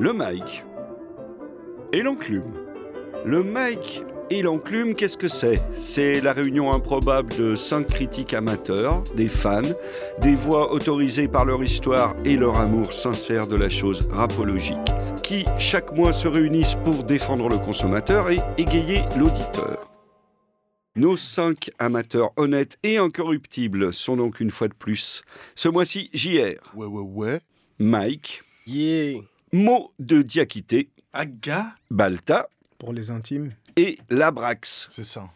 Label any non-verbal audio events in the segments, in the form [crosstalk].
le mic et l'enclume. Le mic et l'enclume, qu'est-ce que c'est? C'est la réunion improbable de cinq critiques amateurs, des fans, des voix autorisées par leur histoire et leur amour sincère de la chose rapologique, qui chaque mois se réunissent pour défendre le consommateur et égayer l'auditeur. Nos cinq amateurs honnêtes et incorruptibles sont donc une fois de plus. Ce mois-ci, JR. Ouais, ouais, ouais. Mike. Yeah. Mot de Diakité. Aga. Balta. Pour les intimes et Labrax. C'est ça.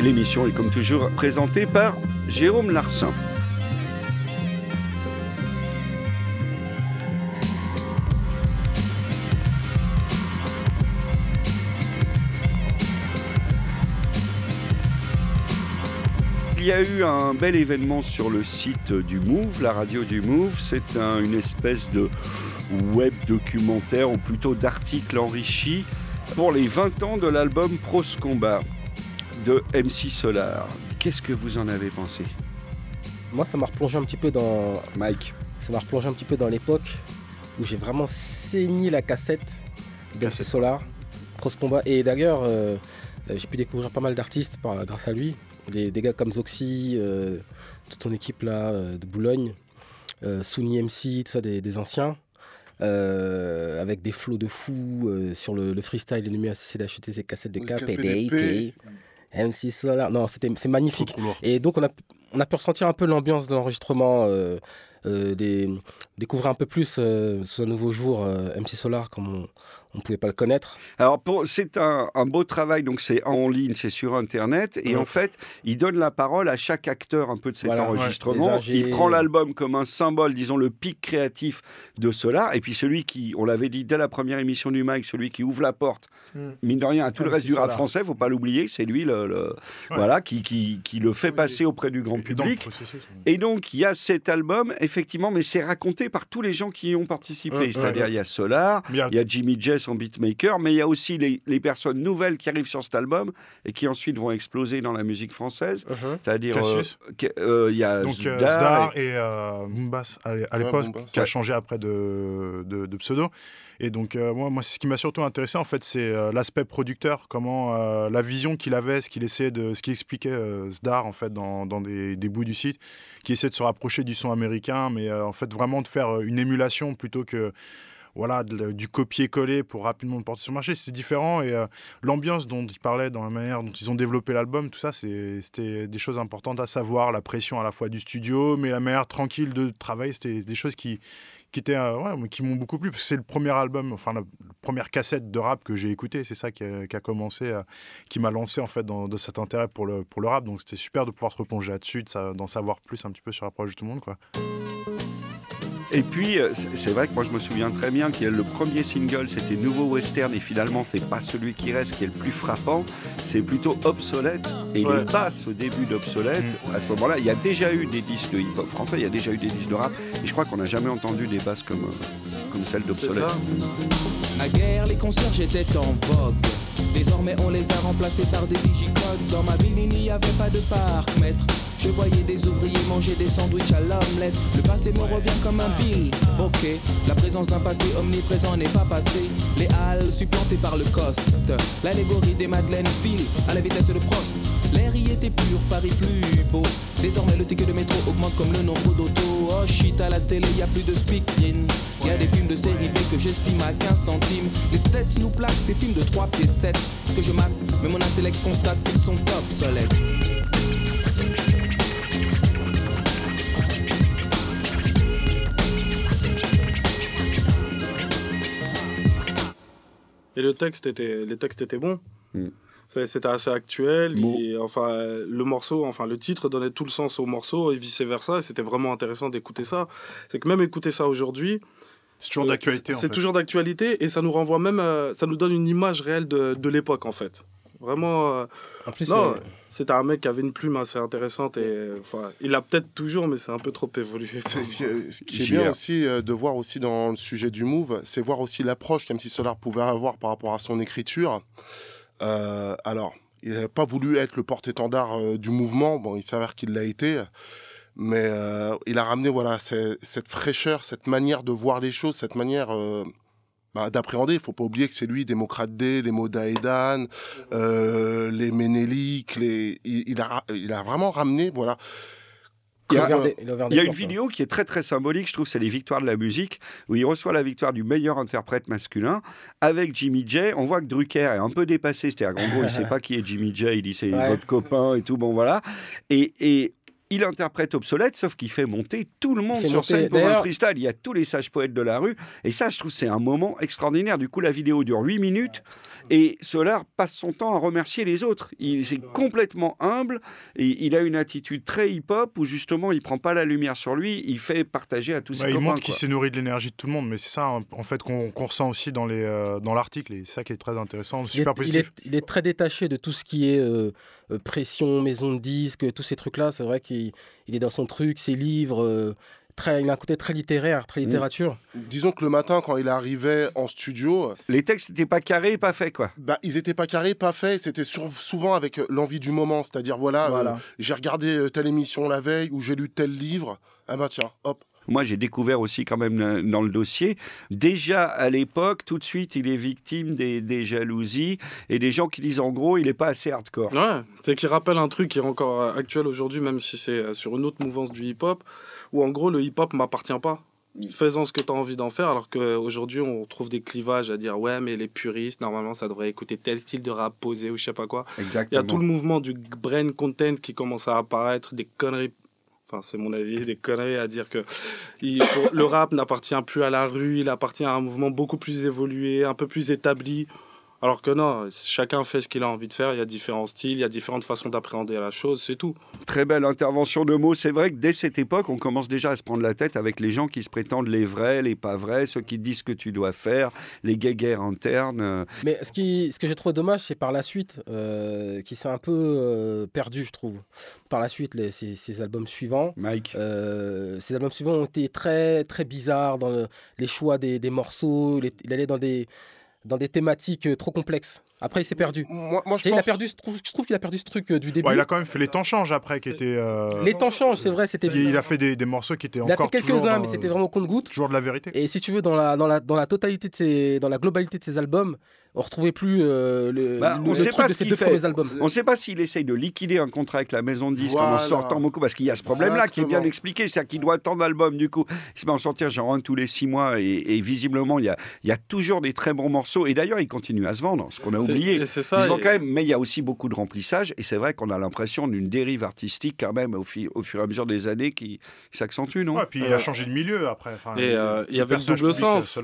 L'émission est comme toujours présentée par Jérôme Larsin. Il y a eu un bel événement sur le site du Move, la radio du Move. C'est une espèce de web documentaire ou plutôt d'articles enrichis pour les 20 ans de l'album Pros Combat de MC Solar. Qu'est-ce que vous en avez pensé? Moi, ça m'a replongé un petit peu dans. Mike. Ça m'a replongé un petit peu dans l'époque où j'ai vraiment saigné la cassette d'MC Solar, Pros Combat. Et d'ailleurs, euh, j'ai pu découvrir pas mal d'artistes grâce à lui. Des, gars comme Zoxy, euh, toute son équipe là euh, de Boulogne, Souni MC, tout ça, des anciens. Euh, avec des flots de fou euh, sur le, freestyle. Il est mieux d'acheter ses cassettes de KPDP. MC Solar. Non, c'est magnifique. Et donc, on a, on a pu ressentir un peu l'ambiance de l'enregistrement. Euh, euh, découvrir un peu plus euh, ce nouveau jour euh, MC Solar comme on ne pouvait pas le connaître. Alors c'est un, beau travail, donc c'est en ligne, c'est sur Internet, et en fait, il donne la parole à chaque acteur un peu de cet enregistrement. il prend l'album comme un symbole, disons le pic créatif de Solar, et puis celui qui, on l'avait dit dès la première émission du Mike, celui qui ouvre la porte, hmm. mine de rien, à tout le reste du rap français, faut pas l'oublier, c'est lui le, voilà qui, qui, qui, le fait passer auprès du grand public. Et donc il y a cet album, effectivement, mais c'est raconté par tous les gens qui y ont participé. C'est-à-dire, il y a Solar, il y a Jimmy Jess en beatmaker, mais il y a aussi les, personnes nouvelles qui arrivent sur cet album et qui ensuite vont exploser dans la musique française. Uh-huh. C'est-à-dire, euh, euh, il y a Donc, Zdar, et, euh, à l'époque, qui a changé après de, de pseudo. Et donc, euh, moi, moi ce qui m'a surtout intéressé, en fait, c'est euh, l'aspect producteur, comment euh, la vision qu'il avait, ce qu'il essayait de, ce qu'il expliquait Zdar, en fait, dans, dans des, des, bouts du site, qui essaie de se rapprocher du son américain, mais en fait, vraiment de faire une émulation plutôt que voilà, du copier-coller pour rapidement le porter sur le marché. C'est différent et l'ambiance dont il parlait, dans la manière dont ils ont développé l'album, tout ça, c'était des choses importantes à savoir. La pression à la fois du studio, mais la manière tranquille de travailler, c'était des choses qui, qui euh, m'ont beaucoup plu c'est le premier album enfin la, première cassette de rap que j'ai écouté c'est ça qui a, commencé euh, qui m'a lancé en fait dans, cet intérêt pour le pour le rap donc c'était super de pouvoir se replonger là-dessus d'en savoir plus un petit peu sur l'approche de tout le monde quoi et puis, euh, c'est vrai que moi je me souviens très bien que le premier single c'était Nouveau Western et finalement c'est pas celui qui reste qui est le plus frappant, c'est plutôt Obsolète. Et il passe au début d'Obsolète. À ce moment-là, il y a déjà eu des disques de hip-hop français, il y a déjà eu des disques de rap et je crois qu'on n'a jamais entendu des basses comme, euh, comme celle d'Obsolète. À guerre, les concerts j'étais en vogue. Désormais on les a remplacés par des digicodes. Dans ma ville il n'y avait pas de parc, maître. Je voyais des ouvriers manger des sandwichs à l'omelette. Le passé me revient comme un bill. Ok, la présence d'un passé omniprésent n'est pas passé. Les halles supplantées par le coste. L'allégorie des Madeleines file à la vitesse de Prost. L'air y était pur, Paris plus beau. Désormais le ticket de métro augmente comme le nombre d'autos. Oh shit, à la télé y a plus de speaking. Y a des films de série B que j'estime à 15 centimes. Les têtes nous plaquent ces films de 3 pieds 7 que je marque, mais mon intellect constate qu'ils sont obsolètes. Et le texte était, les textes étaient bons. Mm. C'était assez actuel. enfin, le morceau, enfin, le titre donnait tout le sens au morceau et vice versa. Et c'était vraiment intéressant d'écouter ça. C'est que même écouter ça aujourd'hui, c'est toujours d'actualité. C'est toujours d'actualité et ça nous renvoie même, ça nous donne une image réelle de, de l'époque en fait. Vraiment. Euh, en plus, non, c'était un mec qui avait une plume assez intéressante et enfin, il a peut-être toujours, mais c'est un peu trop évolué. Ce qui, ce qui est bien aussi euh, de voir aussi dans le sujet du move, c'est voir aussi l'approche qu'MC Solar pouvait avoir par rapport à son écriture. Euh, alors, il n'avait pas voulu être le porte-étendard du mouvement. Bon, il s'avère qu'il l'a été. Mais euh, il a ramené voilà, cette fraîcheur, cette manière de voir les choses, cette manière euh, bah, d'appréhender. Il faut pas oublier que c'est lui, Démocrate D, les Modaedan, euh, les Ménéliques, les... Il, a, il a vraiment ramené voilà, il y a, une vidéo qui est très très symbolique, je trouve, c'est les victoires de la musique, où il reçoit la victoire du meilleur interprète masculin avec Jimmy J. On voit que Drucker est un peu dépassé, c'est-à-dire qu'en gros, il ne sait [laughs] pas qui est Jimmy J, il dit c'est votre copain et tout, bon voilà. Et, et il interprète obsolète, sauf qu'il fait monter tout le monde sur scène pour un freestyle. Il y a tous les sages poètes de la rue. Et ça, je trouve, c'est un moment extraordinaire. Du coup, la vidéo dure 8 minutes et Solar passe son temps à remercier les autres. Il est complètement humble et il a une attitude très hip-hop où justement, il prend pas la lumière sur lui, il fait partager à tous ses bah, il montre qu'il s'est nourri de l'énergie de tout le monde, mais c'est ça, en fait, qu'on ressent aussi dans euh, l'article. et c'est ça qui est très intéressant, super il est, Il est, très détaché de tout ce qui est. Euh, pression, maison de disques, tous ces trucs-là. C'est vrai qu'il est dans son truc, ses livres. Euh, très, il a un côté très littéraire, très mm. littérature. Disons que le matin, quand il arrivait en studio. Les textes n'étaient pas carrés, pas faits, quoi. Bah, ils n'étaient pas carrés, pas faits. C'était souvent avec euh, l'envie du moment. C'est-à-dire, voilà, j'ai regardé telle émission la veille ou j'ai lu tel livre. Ah bah tiens, hop, moi, j'ai découvert aussi quand même dans le dossier, déjà à l'époque, tout de suite, il est victime des, jalousies et des gens qui disent en gros, il n'est pas assez hardcore. Ouais, c'est qu'il rappelle un truc qui est encore euh, actuel aujourd'hui, même si c'est euh, sur une autre mouvance du hip-hop, où en gros, le hip-hop m'appartient pas faisant ce que tu as envie d'en faire, alors qu'aujourd'hui, on trouve des clivages à dire ouais, mais les puristes, normalement, ça devrait écouter tel style de rap posé ou je sais pas quoi. Exactement. Il y a tout le mouvement du brain content qui commence à apparaître, des conneries c'est mon avis, des conneries à dire que le rap n'appartient plus à la rue, il appartient à un mouvement beaucoup plus évolué, un peu plus établi. Alors que non, chacun fait ce qu'il a envie de faire. Il y a différents styles, il y a différentes façons d'appréhender la chose, c'est tout. Très belle intervention de mots. C'est vrai que dès cette époque, on commence déjà à se prendre la tête avec les gens qui se prétendent les vrais, les pas vrais, ceux qui disent ce que tu dois faire, les guéguerres internes. Mais ce, qui, ce que j'ai trouvé dommage, c'est par la suite, euh, qui s'est un peu euh, perdu, je trouve. Par la suite, les, ces, albums suivants. Mike. Euh, ces albums suivants ont été très, très bizarres dans les choix des, des morceaux. il allait dans des dans des thématiques euh, trop complexes. Après, il s'est perdu. Moi, je, il a perdu, je trouve, qu'il a perdu ce truc euh, du début. il a quand même fait les temps changent après, qui était. Euh, les temps changent, c'est vrai. C'était. Il, a fait des, des, morceaux qui étaient il encore. Il a fait quelques-uns, mais c'était vraiment compte-goutte. Toujours de la vérité. Et si tu veux, dans la, dans la, dans la totalité de ses, dans la globalité de ses albums, on retrouvait plus euh, le, bah, on sait pas de ses deux premiers albums. On ne sait pas s'il essaye de liquider un contrat avec la maison de disques en sortant beaucoup, parce qu'il y a ce problème-là qui est bien expliqué, c'est-à-dire qu'il doit attendre d'albums. Du coup, il se met en sortir genre un tous les six mois, et, visiblement, il y, a, il y a toujours des très bons morceaux. Et d'ailleurs, il continue à se vendre, ce qu'on a oublié. C'est ça. quand même, mais il y a aussi beaucoup de remplissage, et c'est vrai qu'on a l'impression d'une dérive artistique quand même au, au, fur et à mesure des années qui, s'accentue, non? Et puis il a changé de milieu après. et euh, il y avait le double sens.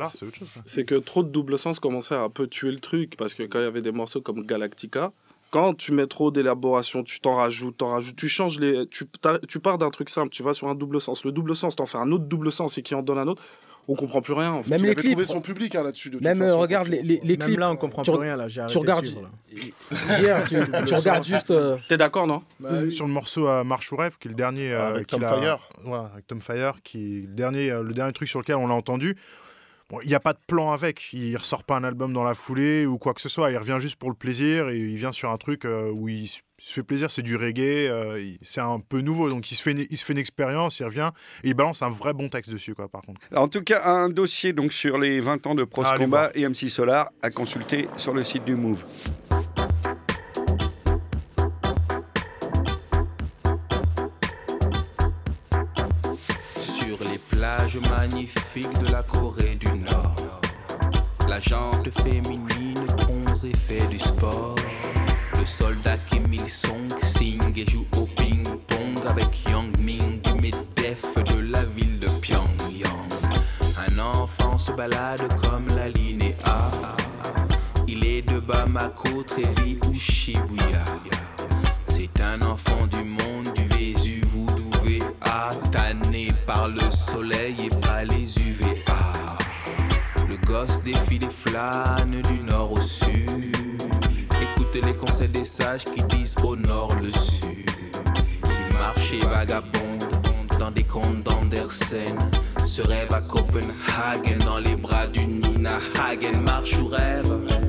C'est que trop de double sens commençait à un peu tuer le truc, parce que il y avait des morceaux comme Galactica, quand tu mets trop d'élaboration, tu t'en rajoutes, t'en rajoutes, tu changes les, tu, tu pars d'un truc simple, tu vas sur un double sens. Le double sens, t'en fais un autre double sens et qui en donne un autre. On comprend plus rien. En fait. Même les clips. trouvé son public hein, là-dessus. Même euh, regarde les, les, clips. Même là, on comprend plus rien. Là, tu regardes. Hier, tu, [laughs] tu regardes juste. Euh, T'es d'accord, non? Bah Sur le morceau euh, Marche ou rêve, qui est le dernier. avec Tom Fire. Voilà, avec Tom Fire, qui le dernier, le dernier truc sur lequel on l'a entendu il n'y a pas de plan avec. Il ressort pas un album dans la foulée ou quoi que ce soit. Il revient juste pour le plaisir et il vient sur un truc euh, où il se fait plaisir. C'est du reggae. Euh, c'est un peu nouveau. Donc il se fait une, il se fait une expérience. Il revient et il balance un vrai bon texte dessus, quoi, par contre. En tout cas, un dossier donc, sur les 20 ans de Pros ah, Combat et MC Solar à consulter sur le site du Move. Magnifique de la Corée du Nord. La jante féminine bronzée fait du sport. Le soldat Kim Il-sung signe et joue au ping-pong avec Yang Ming du Medef de la ville de Pyongyang. Un enfant se balade comme la ligne A. Il est de Bamako, Trévis ou Shibuya. C'est un enfant du monde par le soleil et pas les UVA. Le gosse défie des flânes du nord au sud. Écoutez les conseils des sages qui disent au nord le sud. Il marche et vagabonde dans des contes d'Andersen. Se rêve à Copenhagen dans les bras d'une Nina Hagen. Marche ou rêve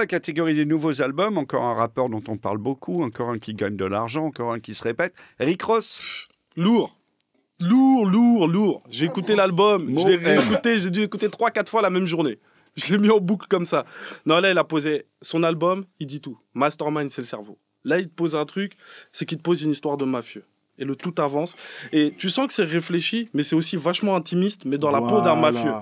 la catégorie des nouveaux albums, encore un rappeur dont on parle beaucoup, encore un qui gagne de l'argent, encore un qui se répète. Rick Ross. Lourd. Lourd, lourd, lourd. J'ai écouté l'album, je l'ai réécouté, j'ai dû écouter 3-4 fois la même journée. Je l'ai mis en boucle comme ça. Non, là, il a posé son album, il dit tout. Mastermind, c'est le cerveau. Là, il te pose un truc, c'est qu'il te pose une histoire de mafieux. Et le tout avance. Et tu sens que c'est réfléchi, mais c'est aussi vachement intimiste, mais dans la peau d'un mafieux.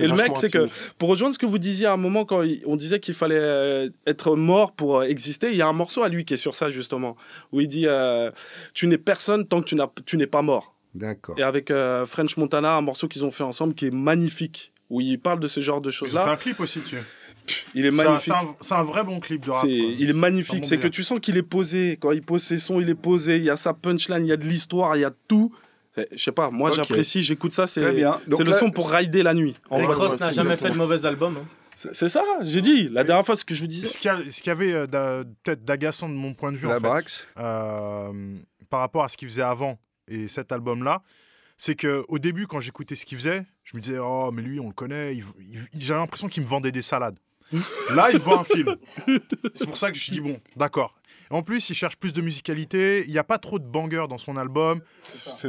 Et le mec, c'est que, pour rejoindre ce que vous disiez à un moment, quand on disait qu'il fallait euh, être mort pour euh, exister, il y a un morceau à lui qui est sur ça, justement, où il dit euh, Tu n'es personne tant que tu n'es pas mort. D'accord. Et avec French Montana, un morceau qu'ils ont fait ensemble qui est magnifique, où il parle de ce genre de choses-là. Ils ont fait un clip aussi dessus. Il est magnifique. C'est un, vrai bon clip de rap. il est magnifique. C'est que tu sens qu'il est posé. Quand il pose ses sons, il est posé. Il y a sa punchline, il y a de l'histoire, il y a tout. Je sais pas, moi j'apprécie, j'écoute ça, c'est le son pour rider la nuit. En Rick n'a jamais fait de mauvais album. Hein. C'est ça, j'ai dit. La dernière fois, ce que je vous disais. Ce qu'il y, avait euh, peut-être d'agaçant de mon point de vue, en fait, euh, par rapport à ce qu'il faisait avant et cet album-là, c'est que au début, quand j'écoutais ce qu'il faisait, je me disais, oh, mais lui, on le connaît. J'avais l'impression qu'il me vendait des salades. [laughs] Là, il vend un film. C'est pour ça que je dis, bon, d'accord. En plus, il cherche plus de musicalité. Il n'y a pas trop de bangers dans son album.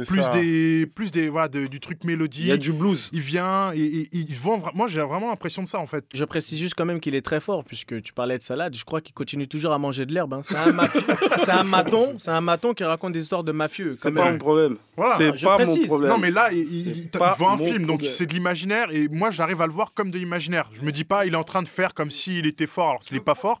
Plus des, plus des, voilà, du truc mélodique. Il y a du blues. Il vient et, il vend. Moi, j'ai vraiment l'impression de ça en fait. Je précise juste quand même qu'il est très fort puisque tu parlais de salade. Je crois qu'il continue toujours à manger de l'herbe. Hein. C'est un, [laughs] maton. C'est un maton qui raconte des histoires de mafieux. C'est pas mon problème. Voilà. C'est pas mon problème. Non, mais là, il, vend un film, donc c'est de l'imaginaire et moi, j'arrive à le voir comme de l'imaginaire. Je me dis pas, il est en train de faire comme s'il était fort alors qu'il n'est pas fort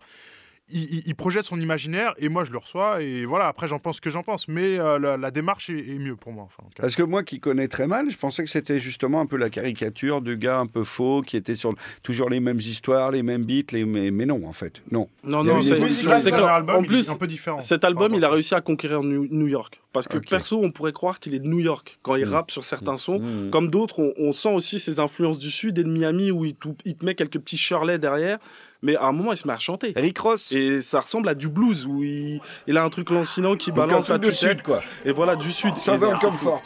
il, projette son imaginaire et moi je le reçois et voilà après j'en pense ce que j'en pense. Mais euh, la, démarche est, mieux pour moi enfin, parce que moi qui connais très mal je pensais que c'était justement un peu la caricature du gars un peu faux qui était sur toujours les mêmes histoires les mêmes beats les mais, non en fait non. Non non c'est en plus un peu différent. cet album il a réussi à conquérir New York. Parce que perso on pourrait croire qu'il est de New York quand il mm. rappe sur certains sons. Mm. comme d'autres on, sent aussi ses influences du sud et de Miami où il, il te met quelques petits Shirley derrière mais à un moment, il se met à chanter. Rick Ross. Et ça ressemble à du blues, où il, il a un truc lancinant qui balance à du sud, quoi. Et voilà, du sud. Ça va en comfort.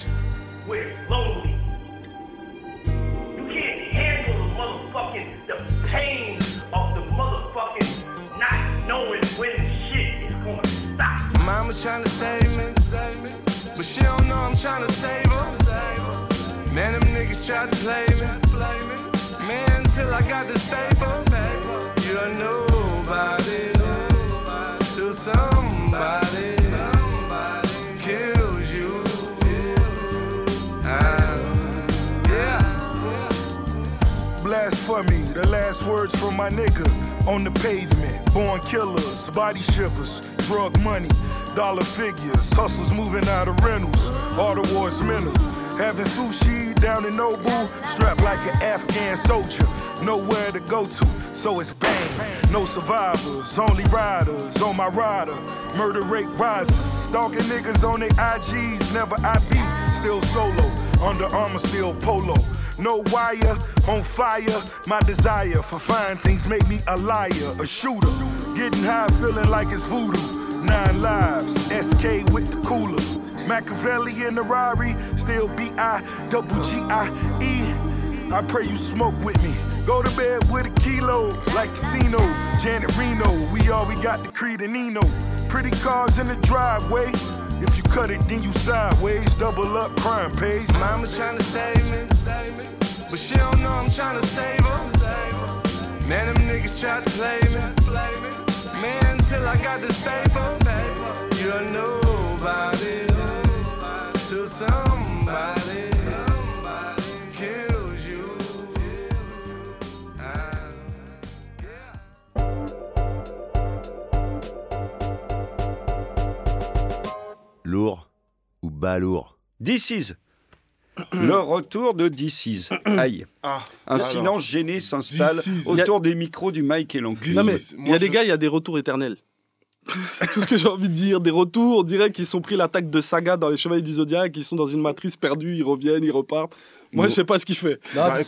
Mama trying to save me, but she don't know I'm trying to save her. Man, them niggas to play me, man, until I got. Nobody till somebody, kills you. Ah, yeah. Blasphemy, the last words from my nigga on the pavement. Born killers, body shivers, drug money, dollar figures, hustlers moving out of rentals, all the wars mental. Having sushi down in Nobu, strapped like an Afghan soldier nowhere to go to, so it's bang. No survivors, only riders on my rider. Murder rate rises, stalking niggas on their IGs, never IB, still solo. Under armor, still polo. No wire, on fire. My desire for fine things make me a liar, a shooter. Getting high, feeling like it's voodoo. Nine lives, SK with the cooler. Machiavelli in the Rari, still B I double G I E. I pray you smoke with me. Go to bed with a kilo, like casino. Janet Reno, we all we got the Creed and. Pretty cars in the driveway. If you cut it, then you sideways. Double up crime pays. Mama trying to save me, but she don't know I'm trying to save her. Man, them niggas try to play me. Man, until I got the stable. you don't know about nobody to somebody. Lourd ou bas lourd? This [clears throat] le retour de This [clears throat] Aïe. Ah, un silence gêné s'installe autour des micros du Mike et l'oncle. il y a des gars, il y a des retours éternels. [laughs] C'est tout ce que j'ai envie de dire. Des retours, on dirait qu'ils sont pris l'attaque de Saga dans les Chevaliers du Zodiac, ils sont dans une matrice perdue, ils reviennent, ils repartent. Moi, je sais pas ce qu'il fait. Bah,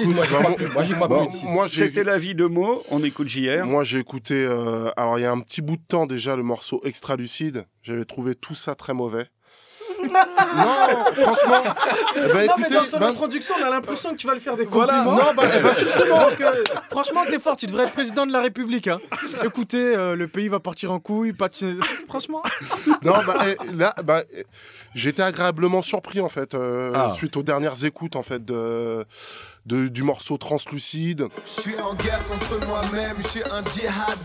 moi, C'était la vie de mots. On écoute JR. Moi, j'ai écouté. Euh, alors, il y a un petit bout de temps déjà le morceau Extra Lucide. J'avais trouvé tout ça très mauvais. Non, franchement. Eh ben, non, mais dans ton ben- introduction, on a l'impression que tu vas le faire des compliments. Non, bah, eh ben, justement. Donc, euh, franchement, t'es fort, tu devrais être président de la République. Hein. Écoutez, euh, le pays va partir en couille, pas [laughs] franchement. Non, bah, eh, là, bah, j'étais agréablement surpris, en fait, euh, ah. suite aux dernières écoutes, en fait, de du morceau translucide. Je suis en guerre contre moi-même, je suis un djihad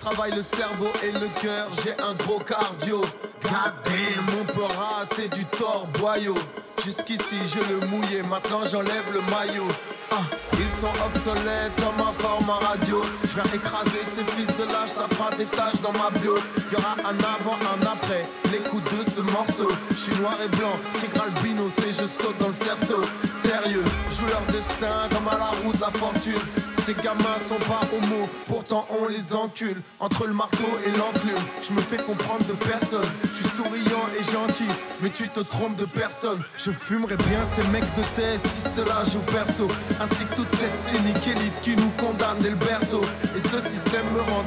Travaille le cerveau et le cœur, j'ai un gros cardio. Goddamn, mon peur c'est du tort boyau. Jusqu'ici je le mouillais, maintenant j'enlève le maillot. Ah, ils sont obsolètes comme un format radio. Je vais écraser ces fils de lâche, ça fera des taches dans ma bio. Y'aura un avant, un après, l'écoute de ce morceau. Je suis noir et blanc, tigre albino, c'est je saute dans le cerceau. Sérieux, joue leur destin comme à la roue de la fortune. Ces gamins sont pas homo, pourtant on les encule. Entre le marteau et l'enclume, je me fais comprendre de personne. Je suis souriant et gentil, mais tu te trompes de personne. Je fumerais bien ces mecs de test qui se la jouent perso. Ainsi que toute cette cynique élite qui nous condamne dès le berceau. Et ce système me rend.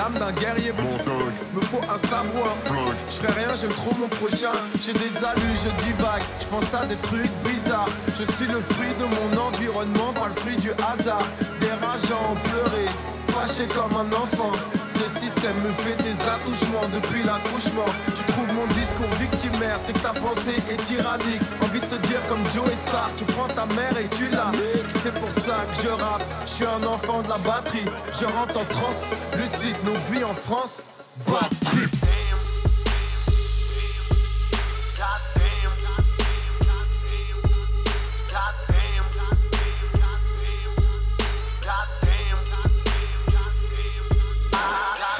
L'âme d'un guerrier Me faut un sabre Je fais rien, j'aime trop mon prochain. J'ai des alus, je divague. Je pense à des trucs bizarres. Je suis le fruit de mon environnement, pas le fruit du hasard des rageants pleuré, fâché comme un enfant. Ce système me fait des attouchements depuis l'accouchement. Tu trouves mon discours victimaire, c'est que ta pensée est tyrannique. Envie de te dire comme Joe Star, tu prends ta mère et tu la C'est pour ça que je rappe, je suis un enfant de la batterie. Je rentre en transe, lucide, nos vies en France, batterie.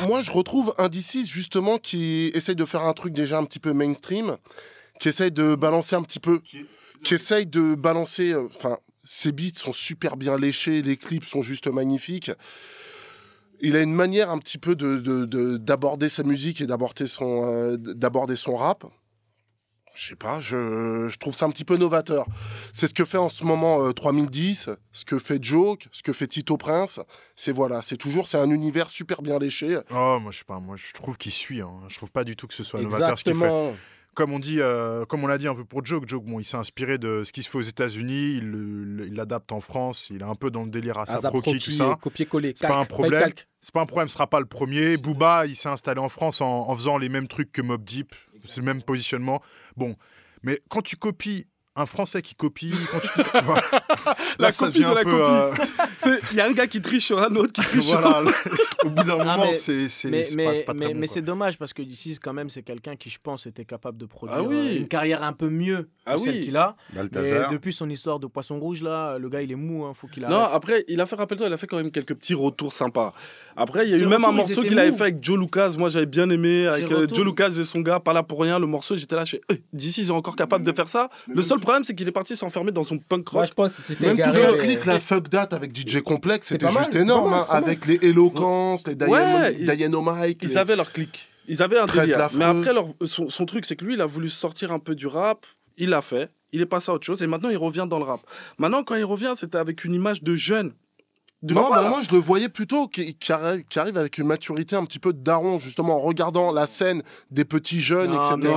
Moi, je retrouve Indicis justement qui essaye de faire un truc déjà un petit peu mainstream, qui essaye de balancer un petit peu, qui essaye de balancer. Euh, enfin, ses beats sont super bien léchés, les clips sont juste magnifiques. Il a une manière un petit peu de d'aborder sa musique et d'aborder son euh, d'aborder son rap je sais pas, je, trouve ça un petit peu novateur. C'est ce que fait en ce moment 3010, euh, ce que fait Joke, ce que fait Tito Prince. C'est voilà, c'est toujours, c'est un univers super bien léché. Oh, moi je sais pas, moi je trouve qu'il suit. Hein. Je trouve pas du tout que ce soit novateur ce qu'il fait. Comme on dit, euh, comme on l'a dit un peu pour Joke, Joke, bon, il s'est inspiré de ce qui se fait aux États-Unis, il l'adapte en France, il est un peu dans le délire à sa croquis, tout ça. Copier-coller. C'est pas un problème. C'est pas un problème, ce sera pas le premier. Booba, il s'est installé en France en, en faisant les mêmes trucs que Mob Deep, c'est le même positionnement. Bon, mais quand tu copies un Français qui copie. Quand tu... [laughs] la copie de la copie. Euh, [laughs] il y a un gars qui triche sur un autre qui triche sur un [laughs] Au bout d'un ah, moment, c'est mais, mais, pas, mais, mais c'est dommage parce que d'ici, quand même, c'est quelqu'un qui, je pense, était capable de produire ah euh, une carrière un peu mieux ah que celle qu'il a. depuis son histoire de poisson rouge, là, le gars, il est mou. Hein, faut qu'il Non, après, il a fait, rappelle-toi, il a fait quand même quelques petits retours sympas. Après, il y a eu même un morceau qu'il avait fait avec Joe Lucas. Moi, j'avais bien aimé. Avec euh, Joe Lucas et son gars, pas là pour rien. Le morceau, j'étais là, je fais, d'ici, ils sont encore capables de faire ça. Le seul problème, c'est qu'il est parti s'enfermer dans son punk rock. je pense que c'était Même tout le clic, la fuck date avec DJ Complex, c'était juste énorme. Hein, avec les éloquences, les Diano Mike. Ils avaient leur clic. Ils avaient un délire. Mais après, leur, son, son truc, c'est que lui, il a voulu sortir un peu du rap. Il l'a fait. Il est passé à autre chose. Et maintenant, il revient dans le rap. Maintenant, quand il revient, c'était avec une image de jeune non, bah, moi je le voyais plutôt qui, arrive, avec une maturité un petit peu de daron, justement en regardant la scène des petits jeunes, etc.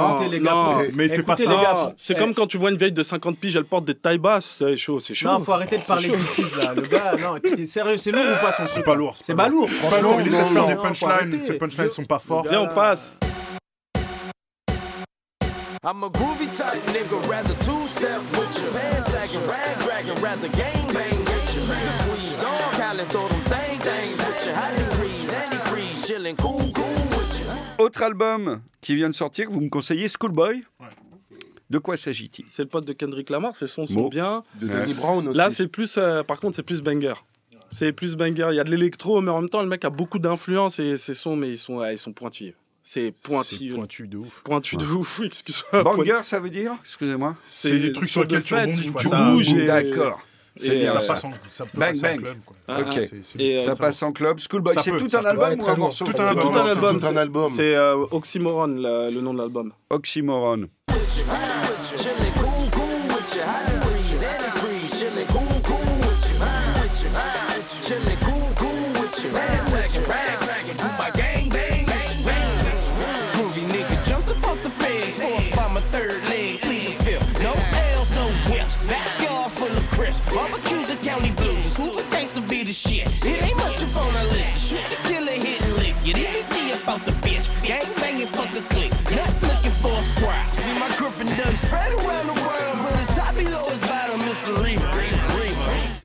mais il fait pas ça. C'est comme quand tu vois une vieille de 50 piges, elle porte des tailles basses, c'est chaud, c'est chaud. Non, faut arrêter de parler d'ici là. Le gars, non, sérieux, c'est lourd ou pas son C'est pas lourd. C'est pas lourd. Franchement, il essaie de faire des punchlines, ces punchlines sont pas forts. Viens, on passe. I'm a groovy type nigga, rather two step with you. Pants sagging, rag dragging, rather gang bang with you. Trigger squeeze, dog Cali, throw them thing things with you. Hot freeze, antifreeze, chillin' cool, cool with you. Autre album qui vient de sortir, vous me conseillez Schoolboy ouais. De quoi s'agit-il? C'est le pote de Kendrick Lamar, ses sons sont bien. De Danny Brown aussi. Là, c'est plus, euh, par contre, c'est plus banger. C'est plus banger. Il y a de l'électro, mais en même temps, le mec a beaucoup d'influence et ses sons, mais ils sont, ouais, ils sont pointillés. C'est pointu. pointu de ouf. Pointu de ouf, excuse-moi. Banger, ça veut dire Excusez-moi. C'est des trucs sur lesquels tu rebondis. Tu bouges. D'accord. Et ça passe en, ça bang, bang. club. Ah, ok. Et ça euh, passe en club. Schoolboy, c'est tout, un album ou un morceau Tout un album. C'est tout un album. C'est euh, Oxymoron, le nom de l'album. Oxymoron.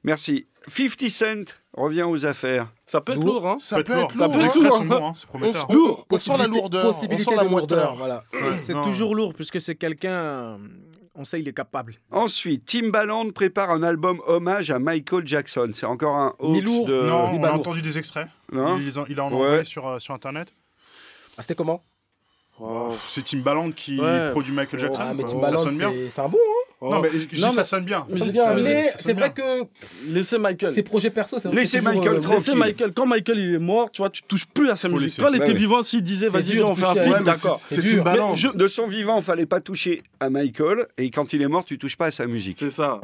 Merci. 50 Cent revient aux affaires. Ça peut être lourd, hein. Ça peut être lourd. Hein, prometteur. On, sent la lourdeur, on. Voilà. C'est toujours lourd puisque c'est quelqu'un on sait il est capable. Ensuite, Timbaland prépare un album hommage à Michael Jackson. C'est encore un hoax de... Non, on a entendu des extraits. Non il, il a en envoyé sur, euh, sur Internet. Ah, c'était comment? Oh, C'est Timbaland qui produit Michael Jackson. Ah, mais Timbaland, c'est un bon, hein non, mais ça sonne bien. mais c'est vrai que. Laissez Michael. Ses projets perso, c'est Laissez Michael euh, Laissez Michael. Quand Michael il est mort, tu vois, tu touches plus à sa musique. Quand il était vivant, s'il disait, vas-y, on fait un film, d'accord. C'est une balance. De son vivant, il fallait pas toucher à Michael. Et quand il est mort, tu touches pas à sa musique. C'est ça.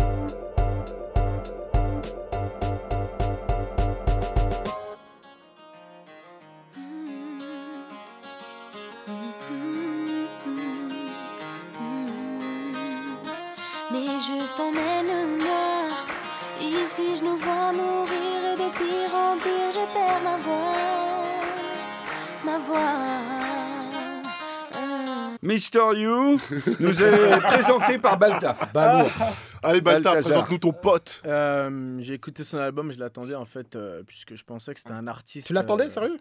Mister You nous est [laughs] présenté par Balta. Balour. Allez Balta, présente-nous ton pote. Euh, j'ai écouté son album, je l'attendais en fait, euh, puisque je pensais que c'était un artiste. Tu l'attendais, euh, sérieux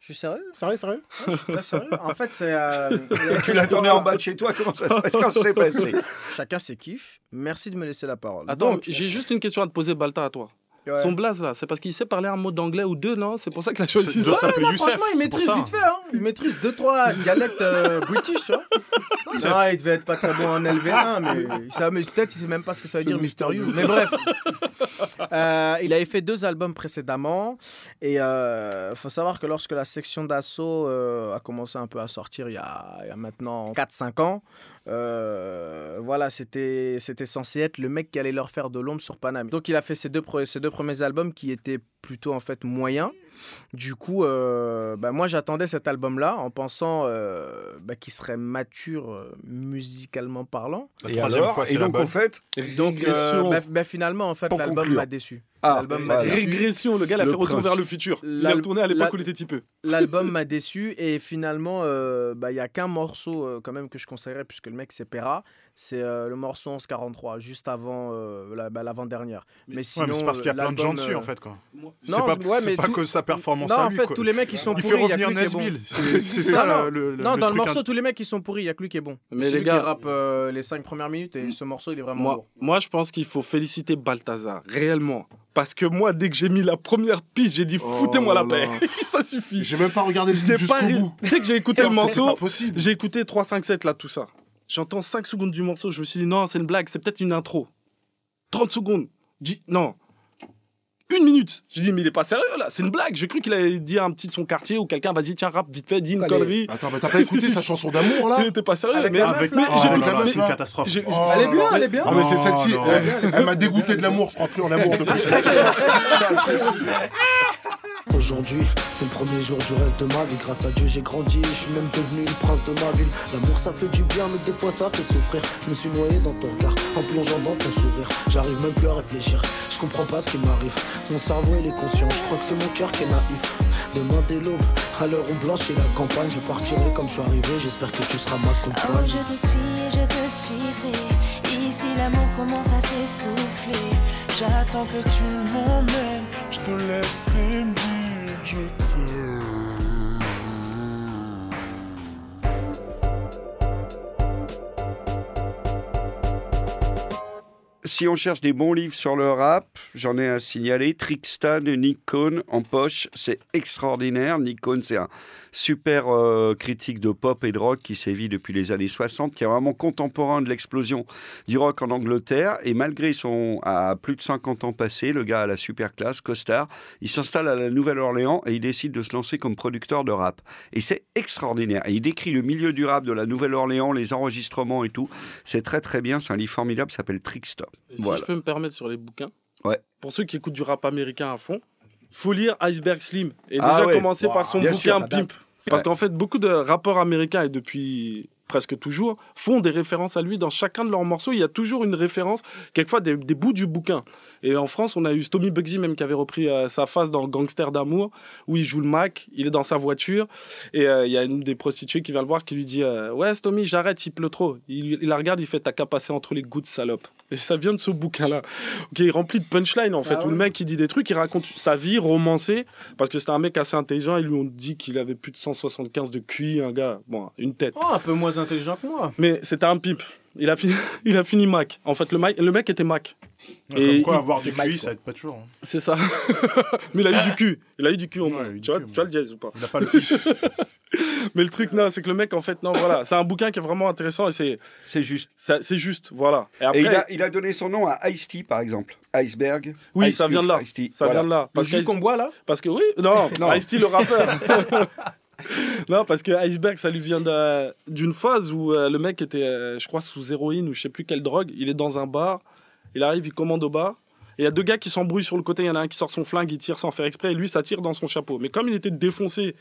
je suis sérieux Sérieux, sérieux Je suis très sérieux. En fait, c'est. [laughs] tu l'attendais en bas de chez toi, comment ça se passe? Quand s'est passé? Chacun ses kiffs. Merci de me laisser la parole. Attends, j'ai juste une question à te poser, Balta, à toi. Son blaze là, c'est parce qu'il sait parler un mot d'anglais ou deux, non? C'est pour ça qu'il a choisi ça. ça non, franchement, il maîtrise vite fait. Hein. Il maîtrise deux, trois dialectes euh, [laughs] british, tu vois. Non, il devait être pas très bon en LV1, mais, mais peut-être il sait même pas ce que ça veut dire mystérieux. Mais bref. Euh, il avait fait deux albums précédemment. Et il euh, faut savoir que lorsque la section d'assaut a commencé un peu à sortir il y a, il y a maintenant 4-5 ans, euh, voilà, c'était censé être le mec qui allait leur faire de l'ombre sur Paname. Donc il a fait ces deux premiers albums qui étaient plutôt en fait moyens. Du coup, euh, bah, moi j'attendais cet album-là en pensant euh, bah, qu'il serait mature musicalement parlant. et, alors, et donc en fait, donc bah, finalement en fait l'album m'a déçu. Ah, Régression, le gars l'a fait retour vers le futur. Il a retourné à l'époque où il était typeux. L'album m'a déçu et finalement, il n'y a qu'un morceau quand même que je conseillerais puisque le mec c'est Pera c'est euh, le morceau 1143, juste avant euh, bah, l'avant-dernière. mais, sinon, c'est parce qu'il y a plein de gens dessus, en fait. Quoi. Non, c'est pas, pas que sa performance non, à lui. en fait, tous les mecs, ils sont il pourris. Il fait revenir Nesbill. C'est ça le, Non, dans le morceau, tous les mecs, ils sont pourris. Il n'y a que lui qui est bon. Mais les gars. qui rappe euh, les 5 premières minutes et ce morceau, il est vraiment moi, Moi, je pense qu'il faut féliciter Balthazar, réellement. Parce que moi, dès que j'ai mis la première piste, j'ai dit oh foutez-moi la paix. [laughs] ça suffit. J'ai même pas regardé le jusqu'au bout. Tu sais que j'ai écouté le morceau. J'ai écouté 3, 5, 7 là, tout ça. J'entends 5 secondes du morceau, je me suis dit non, c'est une blague, c'est peut-être une intro. 30 secondes. Dis non. Une minute. Je dis mais il est pas sérieux là, c'est une blague. J'ai cru qu'il allait dire un petit de son quartier ou quelqu'un vas-y tiens rap vite fait, dis une connerie. Attends, mais t'as pas écouté sa chanson d'amour là Il était pas sérieux. Avec mais avec mais, oh, c'est une catastrophe. elle est bien, elle est bien. Ah mais c'est celle-ci, elle, m'a dégoûté de l'amour, je crois plus en amour depuis. [laughs] [laughs] Aujourd'hui, c'est le premier jour du reste de ma vie. Grâce à Dieu, j'ai grandi. Je suis même devenu le prince de ma ville. L'amour, ça fait du bien, mais des fois, ça fait souffrir. Je me suis noyé dans ton regard, en plongeant dans ton sourire. J'arrive même plus à réfléchir. Je comprends pas ce qui m'arrive. Mon cerveau, il est conscient. Je crois que c'est mon cœur qui est naïf. Demain dès l'aube, à l'heure où blanchit la campagne, je partirai comme je suis arrivé. J'espère que tu seras ma compagne. Oh, je te suis et je te suivrai. Ici, l'amour commence à s'essouffler. J'attends que tu m'emmènes. Je te laisserai je Si on cherche des bons livres sur le rap, j'en ai un signalé. Trickstan de Nick en poche, c'est extraordinaire. Nick c'est un super euh, critique de pop et de rock qui sévit depuis les années 60, qui est vraiment contemporain de l'explosion du rock en Angleterre. Et malgré son à plus de 50 ans passés, le gars a la super classe, costard, il s'installe à la Nouvelle-Orléans et il décide de se lancer comme producteur de rap. Et c'est extraordinaire. Et il décrit le milieu du rap de la Nouvelle-Orléans, les enregistrements et tout. C'est très très bien. C'est un livre formidable, s'appelle Si je peux me permettre sur les bouquins, ouais. pour ceux qui écoutent du rap américain à fond, faut lire Iceberg Slim et ah déjà commencer par son bouquin Pimp. Parce qu'en fait, beaucoup de rappeurs américains, et depuis presque toujours, font des références à lui dans chacun de leurs morceaux. Il y a toujours une référence, quelquefois des, bouts du bouquin. Et en France, on a eu Tommy Bugsy même qui avait repris euh, sa face dans Gangster d'amour, où il joue le Mac, il est dans sa voiture, et euh, il y a une des prostituées qui vient le voir qui lui dit euh, Ouais, Tommy, j'arrête, il pleut trop. Il, il, la regarde, il fait T'as qu'à passer entre les gouttes, salope. Et ça vient de ce bouquin-là. qui est rempli de punchlines, en fait, ah où le mec, il dit des trucs, il raconte sa vie romancée, parce que c'était un mec assez intelligent, ils lui ont dit qu'il avait plus de 175 de QI, un gars, bon, une tête. Oh, un peu moins intelligent que moi. Mais c'était un pipe. Il a fini, [laughs] il a fini Mac. En fait, le, mec, le mec était Mac. et quoi, avoir du QI, ça aide pas toujours. Hein. C'est ça. [laughs] Mais il a eu du cul. Il a eu du cul au moins. tu, vois, tu vois le jazz ou pas Il a pas le [laughs] Mais le truc, non, c'est que le mec, en fait, non, voilà. C'est un bouquin qui est vraiment intéressant et c'est. C'est juste. C'est juste, voilà. Et, après, il, a, il, a, donné son nom à Ice-T, par exemple. Iceberg. Oui, ça vient de là. Ça vient de là. Parce que qu'on boit là Parce que oui, non, [laughs] non. Ice-T, le rappeur. [laughs] non, parce que Iceberg, ça lui vient d'une phase où euh, le mec était, euh, je crois, sous héroïne ou je sais plus quelle drogue. Il est dans un bar, il arrive, il commande au bar. Et il y a deux gars qui s'embrouillent sur le côté. Il y en a un qui sort son flingue, il tire sans faire exprès, et lui, ça tire dans son chapeau. Mais comme il était défoncé,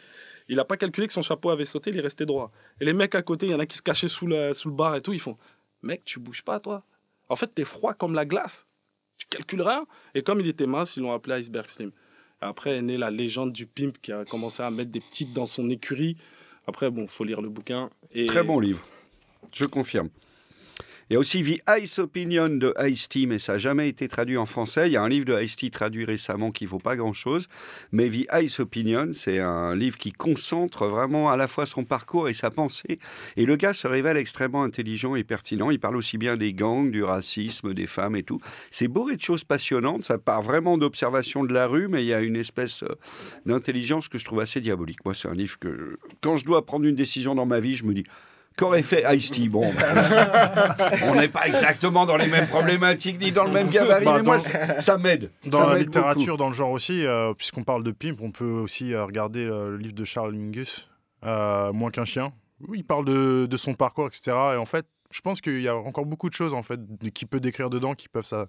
il n'a pas calculé que son chapeau avait sauté, il est resté droit. Et les mecs à côté, il y en a qui se cachaient sous, le bar et tout, ils font Mec, tu bouges pas, toi. En fait, t'es froid comme la glace. Tu calcules rien. Et comme il était mince, ils l'ont appelé Iceberg Slim. Après est née la légende du pimp qui a commencé à mettre des petites dans son écurie. Après, bon, faut lire le bouquin. Et... Très bon livre, je confirme. Il y a aussi The Ice Opinion de Ice-T, mais ça n'a jamais été traduit en français. Il y a un livre de Ice-T traduit récemment qui ne vaut pas grand-chose. Mais The Ice Opinion, c'est un livre qui concentre vraiment à la fois son parcours et sa pensée. Et le gars se révèle extrêmement intelligent et pertinent. Il parle aussi bien des gangs, du racisme, des femmes et tout. C'est bourré de choses passionnantes. Ça part vraiment d'observation de la rue, mais il y a une espèce euh, d'intelligence que je trouve assez diabolique. Moi, c'est un livre que, quand je dois prendre une décision dans ma vie, je me dis Qu'aurait fait Ice-T Bon, on n'est pas exactement dans les mêmes problématiques ni dans le même gabarit, bah, mais moi, ça, m'aide. Dans la littérature, dans le genre aussi, euh, puisqu'on parle de pimp, on peut aussi euh, regarder euh, le livre de Charles Mingus, Moins qu'un chien. où Il parle de, de, son parcours, etc. Et en fait, je pense qu'il y a encore beaucoup de choses en fait qui peut décrire dedans, qui peuvent ça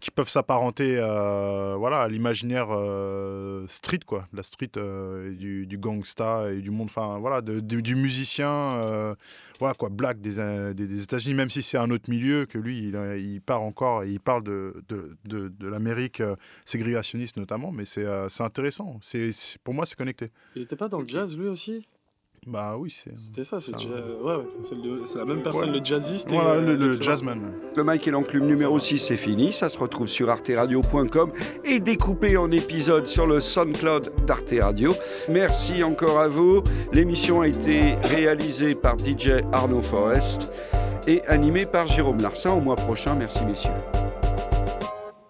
qui peuvent s'apparenter euh, voilà, à l'imaginaire euh, street, quoi, la street euh, du, du, gangsta et du monde, enfin voilà, du musicien, voilà quoi, black des, des, États-Unis, même si c'est un autre milieu que lui, il, il part encore, et il parle de, de, de, de l'Amérique ségrégationniste notamment, mais c'est intéressant. C'est pour moi, c'est connecté. Il n'était pas dans le jazz lui aussi? Bah oui, c'est. C'était ça, c'est ouais, ouais. c'est la même personne, le jazziste. Voilà, euh, le, jazzman. Le Mike et l'enclume numéro 6, c'est fini. Ça se retrouve sur arteradio.com et découpé en épisodes sur le SoundCloud d'Arte Radio. Merci encore à vous. L'émission a été réalisée par DJ Arnaud Forest et animée par Jérôme Larsin. Au mois prochain, merci messieurs.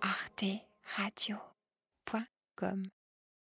arteradio.com